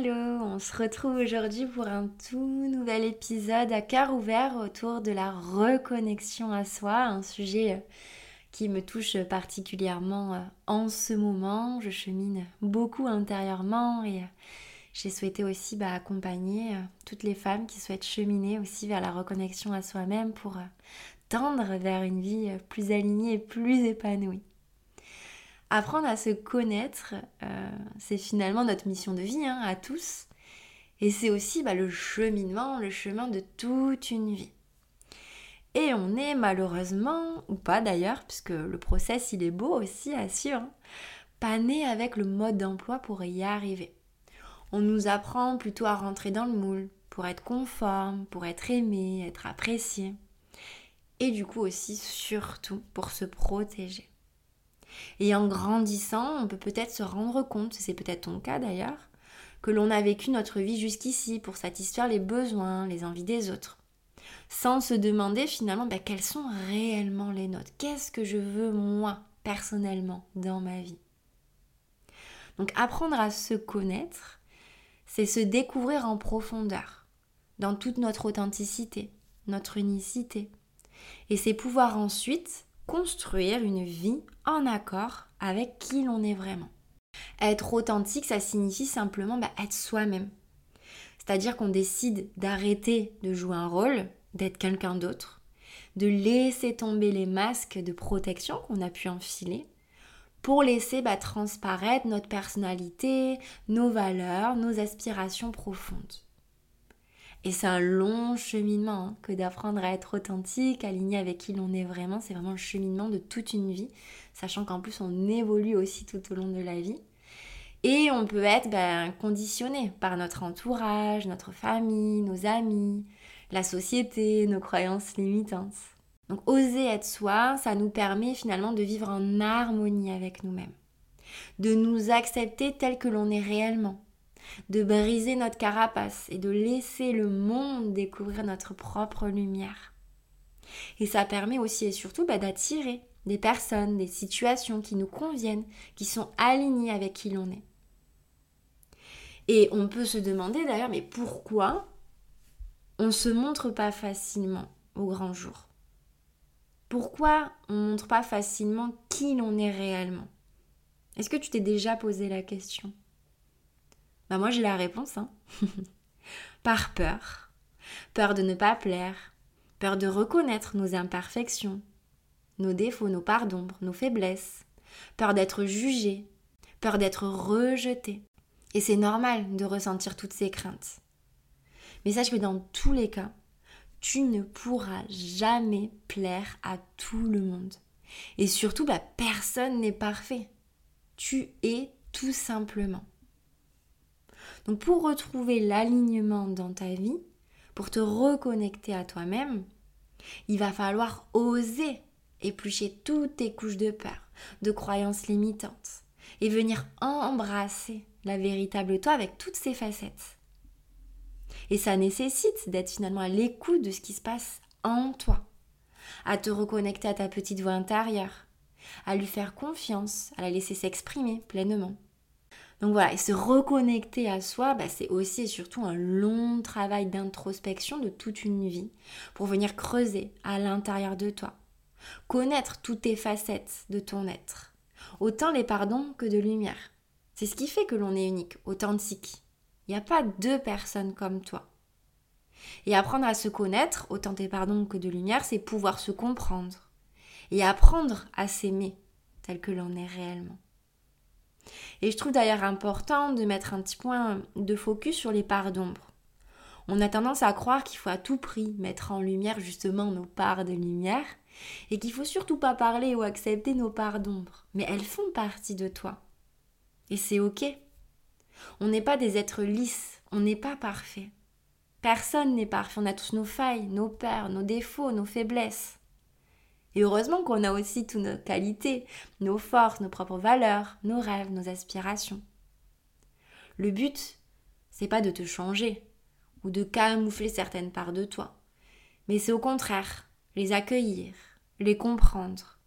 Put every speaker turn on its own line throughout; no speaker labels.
Hello, on se retrouve aujourd'hui pour un tout nouvel épisode à cœur ouvert autour de la reconnexion à soi, un sujet euh, qui me touche particulièrement euh, en ce moment. Je chemine beaucoup intérieurement et euh, j'ai souhaité aussi bah, accompagner toutes les femmes qui souhaitent cheminer aussi vers la reconnexion à soi-même pour tendre vers une vie plus alignée et plus épanouie. Apprendre à se connaître, euh, c'est finalement notre mission de vie hein, à tous. Et c'est aussi bah, le cheminement, le chemin de toute une vie. Et on est malheureusement, ou pas d'ailleurs, puisque le process il est beau aussi à suivre, hein, pas né avec le mode d'emploi pour y arriver. On nous apprend plutôt à rentrer dans le moule, pour être conforme, pour être aimé, être apprécié. Et du coup aussi, surtout, pour se protéger. Et en grandissant, on peut peut-être se rendre compte, c'est peut-être ton cas d'ailleurs, que l'on a vécu notre vie jusqu'ici pour satisfaire les besoins, les envies des autres, sans se demander finalement bah, quels sont réellement les nôtres, qu'est-ce que je veux moi personnellement dans ma vie? Donc apprendre à se connaître, c'est se découvrir en profondeur, dans toute notre authenticité, notre unicité. Et c'est pouvoir ensuite construire une vie en accord avec qui l'on est vraiment. Être authentique, ça signifie simplement bah, être soi-même. C'est-à-dire qu'on décide d'arrêter de jouer un rôle, d'être quelqu'un d'autre, de laisser tomber les masques de protection qu'on a pu enfiler pour laisser bah, transparaître notre personnalité, nos valeurs, nos aspirations profondes. Et c'est un long cheminement hein, que d'apprendre à être authentique, aligné avec qui l'on est vraiment. C'est vraiment le cheminement de toute une vie, sachant qu'en plus on évolue aussi tout au long de la vie. Et on peut être ben, conditionné par notre entourage, notre famille, nos amis, la société, nos croyances limitantes. Donc oser être soi, ça nous permet finalement de vivre en harmonie avec nous-mêmes, de nous accepter tel que l'on est réellement, de briser notre carapace et de laisser le monde découvrir notre propre lumière. Et ça permet aussi et surtout bah, d'attirer des personnes, des situations qui nous conviennent, qui sont alignées avec qui l'on est. Et on peut se demander d'ailleurs, mais pourquoi on ne se montre pas facilement au grand jour? Pourquoi on ne montre pas facilement qui l'on est réellement? Est-ce que tu t'es déjà posé la question? Bah moi j'ai la réponse. Hein. Par peur. Peur de ne pas plaire. Peur de reconnaître nos imperfections, nos défauts, nos parts d'ombre, nos faiblesses. Peur d'être jugé. Peur d'être rejeté. Et c'est normal de ressentir toutes ces craintes. Mais sache que dans tous les cas, tu ne pourras jamais plaire à tout le monde. Et surtout, bah, personne n'est parfait. Tu es tout simplement. Donc pour retrouver l'alignement dans ta vie, pour te reconnecter à toi-même, il va falloir oser éplucher toutes tes couches de peur, de croyances limitantes, et venir embrasser la véritable toi avec toutes ses facettes. Et ça nécessite d'être finalement à l'écoute de ce qui se passe en toi, à te reconnecter à ta petite voix intérieure, à lui faire confiance, à la laisser s'exprimer pleinement. Donc voilà, et se reconnecter à soi, bah, c'est aussi et surtout un long travail d'introspection de toute une vie pour venir creuser à l'intérieur de toi. Connaître toutes tes facettes de ton être, autant les pardons que de lumière. C'est ce qui fait que l'on est unique, authentique. Il n'y a pas deux personnes comme toi. Et apprendre à se connaître, autant tes pardons que de lumière, c'est pouvoir se comprendre. Et apprendre à s'aimer tel que l'on est réellement. Et je trouve d'ailleurs important de mettre un petit point de focus sur les parts d'ombre. On a tendance à croire qu'il faut à tout prix mettre en lumière justement nos parts de lumière et qu'il faut surtout pas parler ou accepter nos parts d'ombre. Mais elles font partie de toi. Et c'est ok. On n'est pas des êtres lisses, on n'est pas parfait. Personne n'est parfait, on a tous nos failles, nos peurs, nos défauts, nos faiblesses. Et heureusement qu'on a aussi toutes nos qualités, nos forces, nos propres valeurs, nos rêves, nos aspirations. Le but, c'est pas de te changer ou de camoufler certaines parts de toi, mais c'est au contraire les accueillir, les comprendre.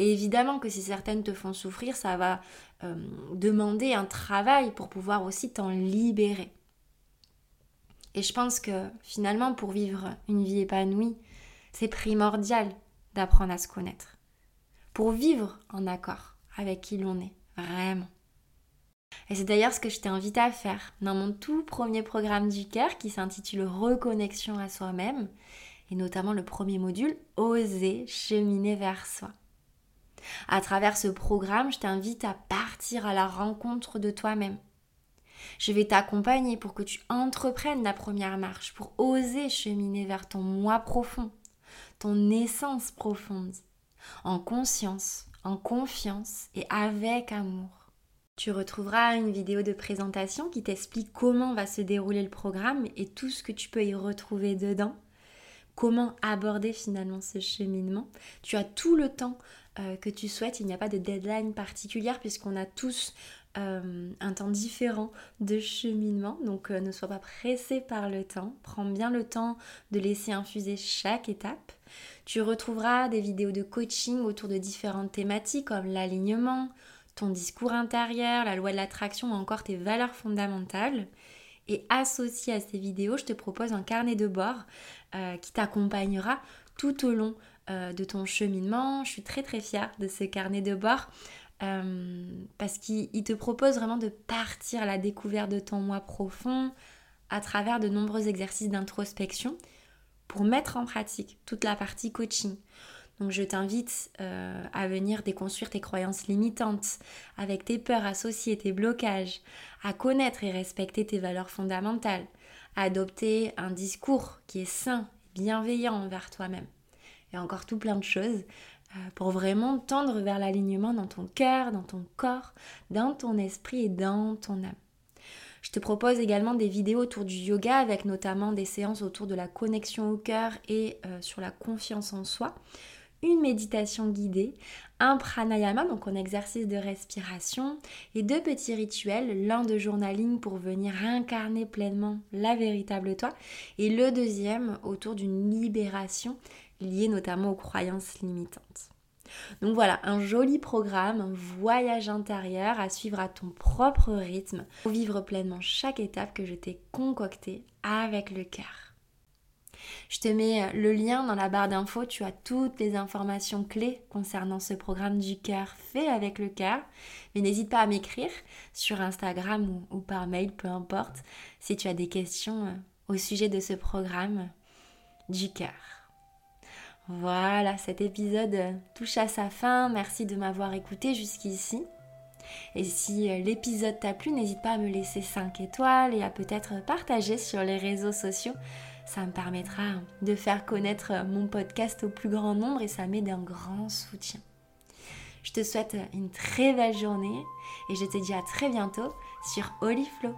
Et évidemment que si certaines te font souffrir, ça va euh, demander un travail pour pouvoir aussi t'en libérer. Et je pense que finalement, pour vivre une vie épanouie, c'est primordial d'apprendre à se connaître. Pour vivre en accord avec qui l'on est, vraiment. Et c'est d'ailleurs ce que je t'invite à faire dans mon tout premier programme du cœur qui s'intitule Reconnexion à soi-même, et notamment le premier module, Oser cheminer vers soi. À travers ce programme, je t'invite à partir à la rencontre de toi-même. Je vais t'accompagner pour que tu entreprennes la première marche, pour oser cheminer vers ton moi profond, ton essence profonde, en conscience, en confiance et avec amour. Tu retrouveras une vidéo de présentation qui t'explique comment va se dérouler le programme et tout ce que tu peux y retrouver dedans. Comment aborder finalement ce cheminement. Tu as tout le temps euh, que tu souhaites, il n'y a pas de deadline particulière puisqu'on a tous euh, un temps différent de cheminement. Donc euh, ne sois pas pressé par le temps. Prends bien le temps de laisser infuser chaque étape. Tu retrouveras des vidéos de coaching autour de différentes thématiques comme l'alignement, ton discours intérieur, la loi de l'attraction ou encore tes valeurs fondamentales. Et associé à ces vidéos, je te propose un carnet de bord euh, qui t'accompagnera tout au long de ton cheminement. Je suis très très fière de ce carnet de bord euh, parce qu'il te propose vraiment de partir à la découverte de ton moi profond à travers de nombreux exercices d'introspection pour mettre en pratique toute la partie coaching. Donc je t'invite euh, à venir déconstruire tes croyances limitantes, avec tes peurs associées, tes blocages, à connaître et respecter tes valeurs fondamentales, à adopter un discours qui est sain, bienveillant envers toi-même. Et encore tout plein de choses pour vraiment tendre vers l'alignement dans ton cœur, dans ton corps, dans ton esprit et dans ton âme. Je te propose également des vidéos autour du yoga avec notamment des séances autour de la connexion au cœur et euh, sur la confiance en soi une méditation guidée, un pranayama, donc un exercice de respiration, et deux petits rituels, l'un de journaling pour venir incarner pleinement la véritable toi, et le deuxième autour d'une libération liée notamment aux croyances limitantes. Donc voilà, un joli programme, un voyage intérieur à suivre à ton propre rythme pour vivre pleinement chaque étape que je t'ai concoctée avec le cœur. Je te mets le lien dans la barre d'infos, tu as toutes les informations clés concernant ce programme du cœur fait avec le cœur. Mais n'hésite pas à m'écrire sur Instagram ou, par mail, peu importe, si tu as des questions euh, au sujet de ce programme du cœur. Voilà, cet épisode euh, touche à sa fin. Merci de m'avoir écouté jusqu'ici. Et si l'épisode t'a plu, n'hésite pas à me laisser 5 étoiles et à peut-être partager sur les réseaux sociaux ça me permettra de faire connaître mon podcast au plus grand nombre et ça m'est d'un grand soutien. Je te souhaite une très belle journée et je te dis à très bientôt sur Oliflow.